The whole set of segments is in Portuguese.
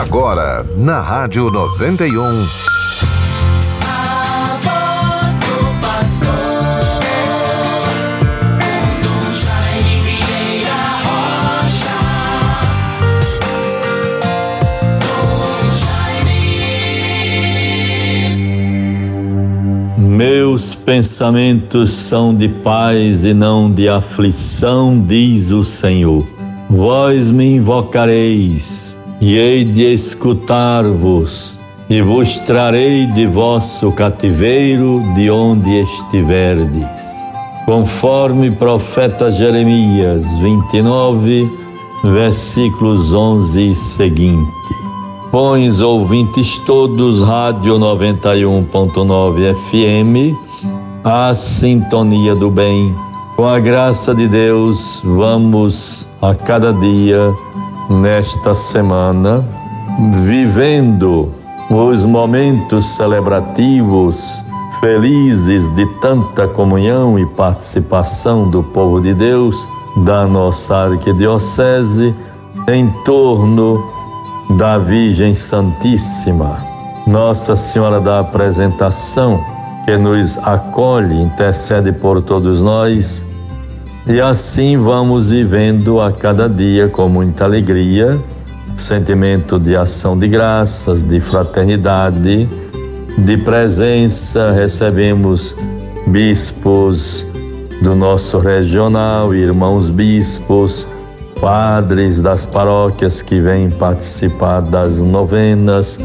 Agora, na Rádio 91. A voz. Meus pensamentos são de paz e não de aflição, diz o Senhor. Vós me invocareis e hei de escutar-vos, e vos trarei de vosso cativeiro de onde estiverdes. Conforme profeta Jeremias 29, versículos 11 e seguinte. Pões ouvintes todos, Rádio 91.9 FM, a sintonia do bem. Com a graça de Deus, vamos a cada dia nesta semana, vivendo os momentos celebrativos felizes de tanta comunhão e participação do povo de Deus da nossa arquidiocese em torno da Virgem Santíssima, Nossa Senhora da Apresentação, que nos acolhe, intercede por todos nós e assim vamos vivendo a cada dia com muita alegria, sentimento de ação de graças, de fraternidade, de presença. Recebemos bispos do nosso regional, irmãos bispos, padres das paróquias que vêm participar das novenas,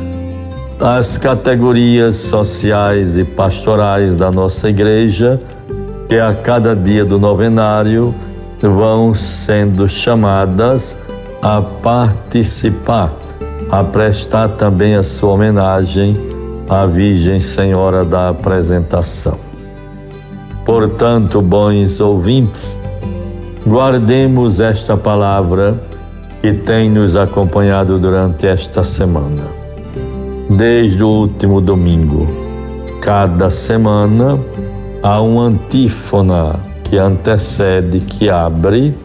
as categorias sociais e pastorais da nossa igreja que a cada dia do novenário vão sendo chamadas a participar, a prestar também a sua homenagem à Virgem Senhora da Apresentação. Portanto, bons ouvintes, guardemos esta palavra que tem nos acompanhado durante esta semana, desde o último domingo. Cada semana, há uma antífona que antecede, que abre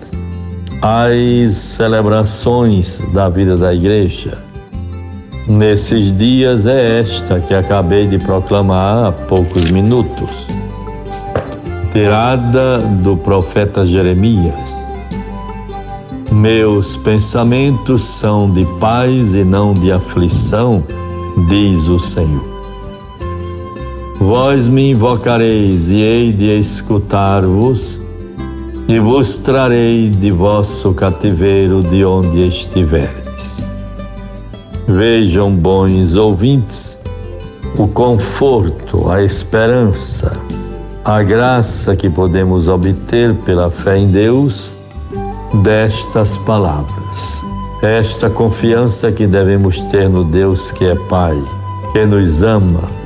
as celebrações da vida da igreja. Nesses dias é esta que acabei de proclamar há poucos minutos, tirada do profeta Jeremias. Meus pensamentos são de paz e não de aflição, diz o Senhor. Vós me invocareis e hei de escutar-vos, e vos trarei de vosso cativeiro de onde estiverdes. Vejam, bons ouvintes, o conforto, a esperança, a graça que podemos obter pela fé em Deus destas palavras. Esta confiança que devemos ter no Deus que é Pai, que nos ama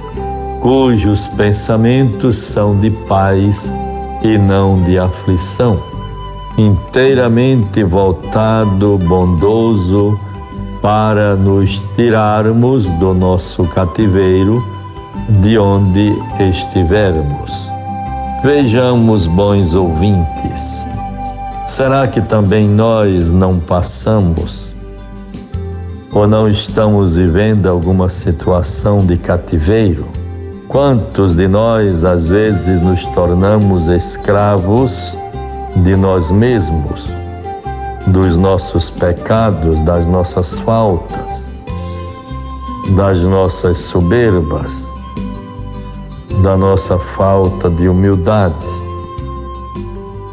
cujos pensamentos são de paz e não de aflição, inteiramente voltado, bondoso, para nos tirarmos do nosso cativeiro, de onde estivermos. Vejamos, bons ouvintes, será que também nós não passamos ou não estamos vivendo alguma situação de cativeiro? Quantos de nós às vezes nos tornamos escravos de nós mesmos, dos nossos pecados, das nossas faltas, das nossas soberbas, da nossa falta de humildade?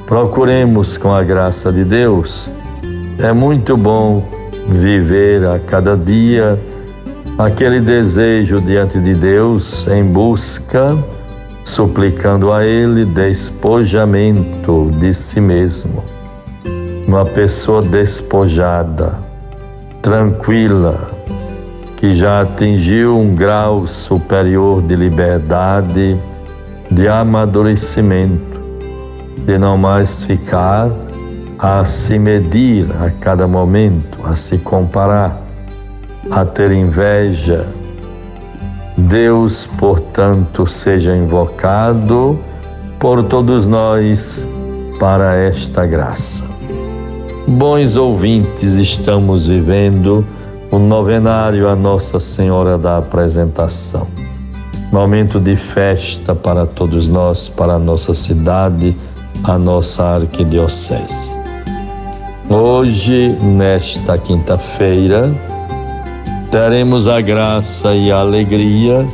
Procuremos com a graça de Deus. É muito bom viver a cada dia aquele desejo diante de Deus em busca, suplicando a Ele despojamento de si mesmo. Uma pessoa despojada, tranquila, que já atingiu um grau superior de liberdade, de amadurecimento, de não mais ficar a se medir a cada momento, a se comparar a ter inveja. Deus, portanto, seja invocado por todos nós para esta graça. Bons ouvintes, estamos vivendo o novenário a Nossa Senhora da Apresentação. Momento de festa para todos nós, para a nossa cidade, a nossa arquidiocese. Hoje, nesta quinta-feira, teremos a graça e a alegria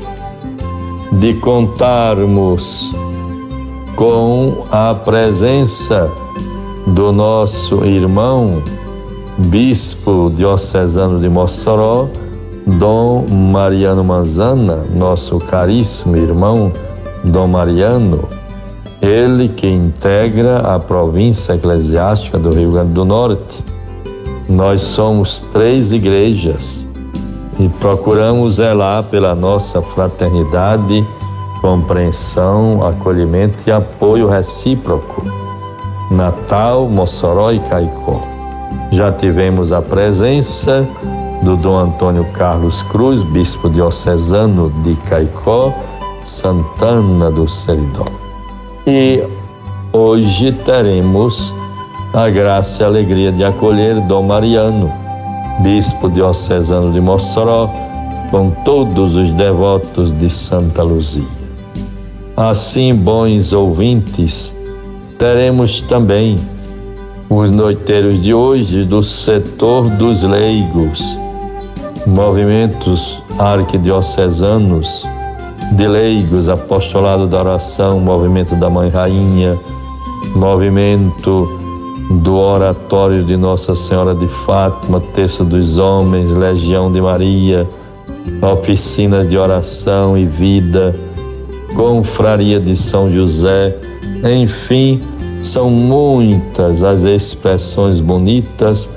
de contarmos com a presença do nosso irmão, bispo diocesano de Mossoró, Dom Mariano Manzana, nosso caríssimo irmão Dom Mariano, ele que integra a província eclesiástica do Rio Grande do Norte. Nós somos três igrejas e procuramos zelar pela nossa fraternidade, compreensão, acolhimento e apoio recíproco. Natal, Mossoró e Caicó. Já tivemos a presença do Dom Antônio Carlos Cruz, bispo diocesano de Caicó, Santana do Seridó. E hoje teremos a graça e a alegria de acolher Dom Mariano, bispo diocesano de Mossoró, com todos os devotos de Santa Luzia. Assim, bons ouvintes, teremos também os noiteiros de hoje do setor dos leigos, movimentos arquidiocesanos de leigos, apostolado da oração, movimento da Mãe Rainha, movimento do oratório de Nossa Senhora de Fátima, Terço dos Homens, Legião de Maria, oficinas de oração e vida, confraria de São José, enfim, são muitas as expressões bonitas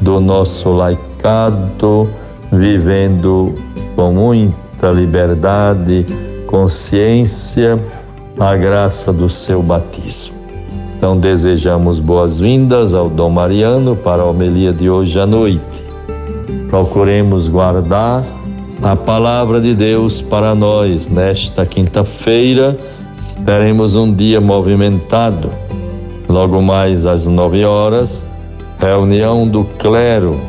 do nosso laicado, vivendo com muita liberdade, consciência, a graça do seu batismo. Então desejamos boas-vindas ao Dom Mariano para a homilia de hoje à noite. Procuremos guardar a palavra de Deus para nós nesta quinta-feira. Teremos um dia movimentado. Logo mais às nove horas, reunião do clero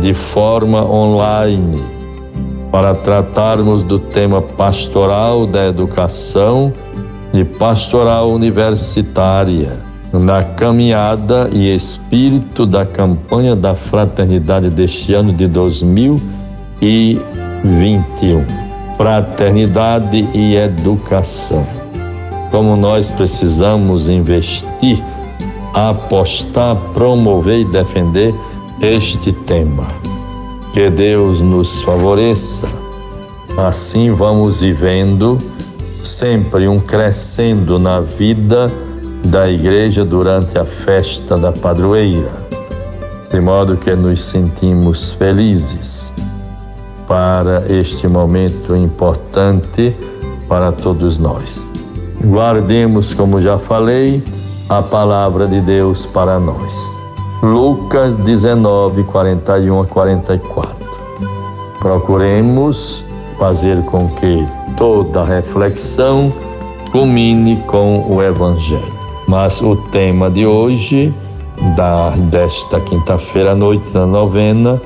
de forma online para tratarmos do tema pastoral da educação e pastoral universitária na caminhada e espírito da campanha da fraternidade deste ano de 2021. Fraternidade e educação. Como nós precisamos investir, apostar, promover e defender este tema. Que Deus nos favoreça. Assim vamos vivendo sempre um crescendo na vida da igreja durante a festa da padroeira, de modo que nos sentimos felizes para este momento importante para todos nós. Guardemos, como já falei, a palavra de Deus para nós. Lucas 19, 41 a 44. Procuremos fazer com que toda reflexão culmine com o Evangelho. Mas o tema de hoje, da, desta quinta-feira à noite da novena,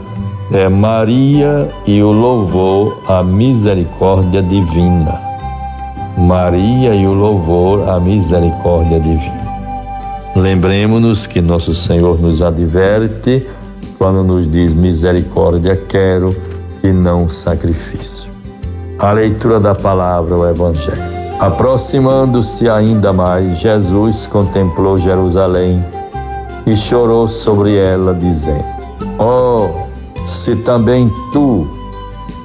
é Maria e o louvor à misericórdia divina. Maria e o louvor à misericórdia divina. Lembremos-nos que nosso Senhor nos adverte quando nos diz misericórdia quero e não sacrifício a leitura da palavra, o Evangelho. Aproximando-se ainda mais, Jesus contemplou Jerusalém e chorou sobre ela, dizendo: Oh, se também tu,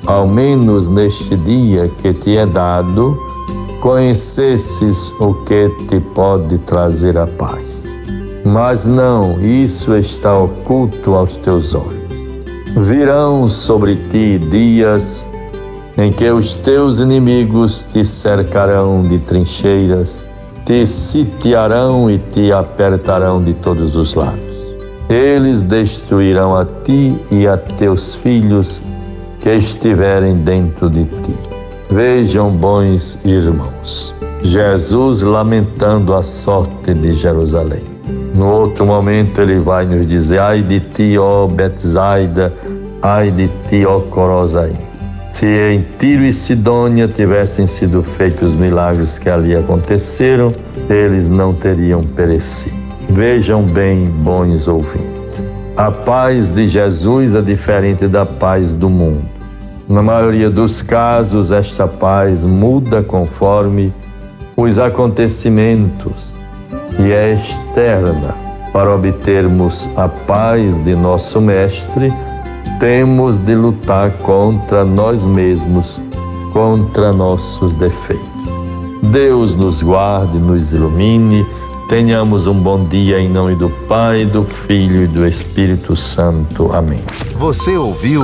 ao menos neste dia que te é dado, conhecesses o que te pode trazer a paz. Mas não, isso está oculto aos teus olhos. Virão sobre ti dias em que os teus inimigos te cercarão de trincheiras, te sitiarão e te apertarão de todos os lados. Eles destruirão a ti e a teus filhos que estiverem dentro de ti. Vejam, bons irmãos, Jesus lamentando a sorte de Jerusalém. No outro momento ele vai nos dizer: Ai de ti, ó Betsaida, Ai de ti, ó Corosaí. Se em Tiro e Sidônia tivessem sido feitos os milagres que ali aconteceram, eles não teriam perecido. Vejam bem, bons ouvintes. A paz de Jesus é diferente da paz do mundo. Na maioria dos casos, esta paz muda conforme os acontecimentos e é externa. Para obtermos a paz de nosso Mestre, temos de lutar contra nós mesmos, contra nossos defeitos. Deus nos guarde, nos ilumine. Tenhamos um bom dia em nome do Pai, do Filho e do Espírito Santo. Amém. Você ouviu